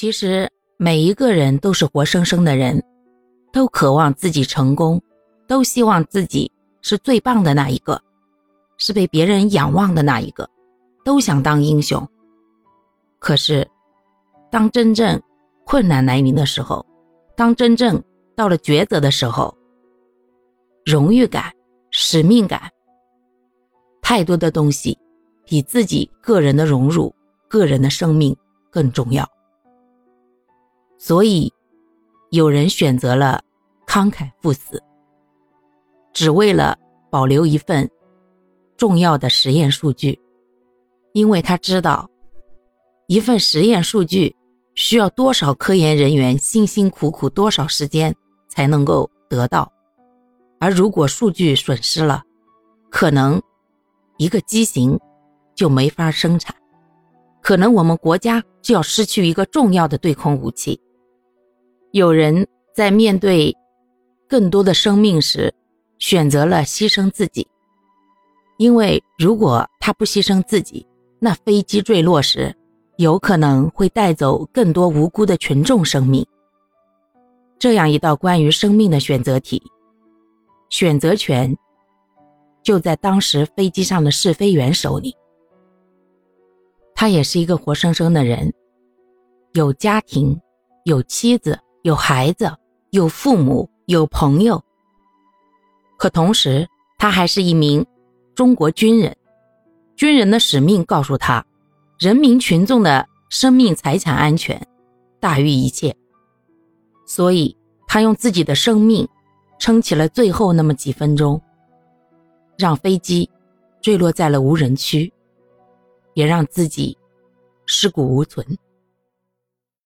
其实每一个人都是活生生的人，都渴望自己成功，都希望自己是最棒的那一个，是被别人仰望的那一个，都想当英雄。可是，当真正困难来临的时候，当真正到了抉择的时候，荣誉感、使命感，太多的东西比自己个人的荣辱、个人的生命更重要。所以，有人选择了慷慨赴死，只为了保留一份重要的实验数据，因为他知道。一份实验数据需要多少科研人员辛辛苦苦多少时间才能够得到？而如果数据损失了，可能一个机型就没法生产，可能我们国家就要失去一个重要的对空武器。有人在面对更多的生命时，选择了牺牲自己，因为如果他不牺牲自己，那飞机坠落时。有可能会带走更多无辜的群众生命。这样一道关于生命的选择题，选择权就在当时飞机上的试飞员手里。他也是一个活生生的人，有家庭，有妻子，有孩子，有父母，有朋友。可同时，他还是一名中国军人。军人的使命告诉他。人民群众的生命财产安全大于一切，所以他用自己的生命撑起了最后那么几分钟，让飞机坠落在了无人区，也让自己尸骨无存。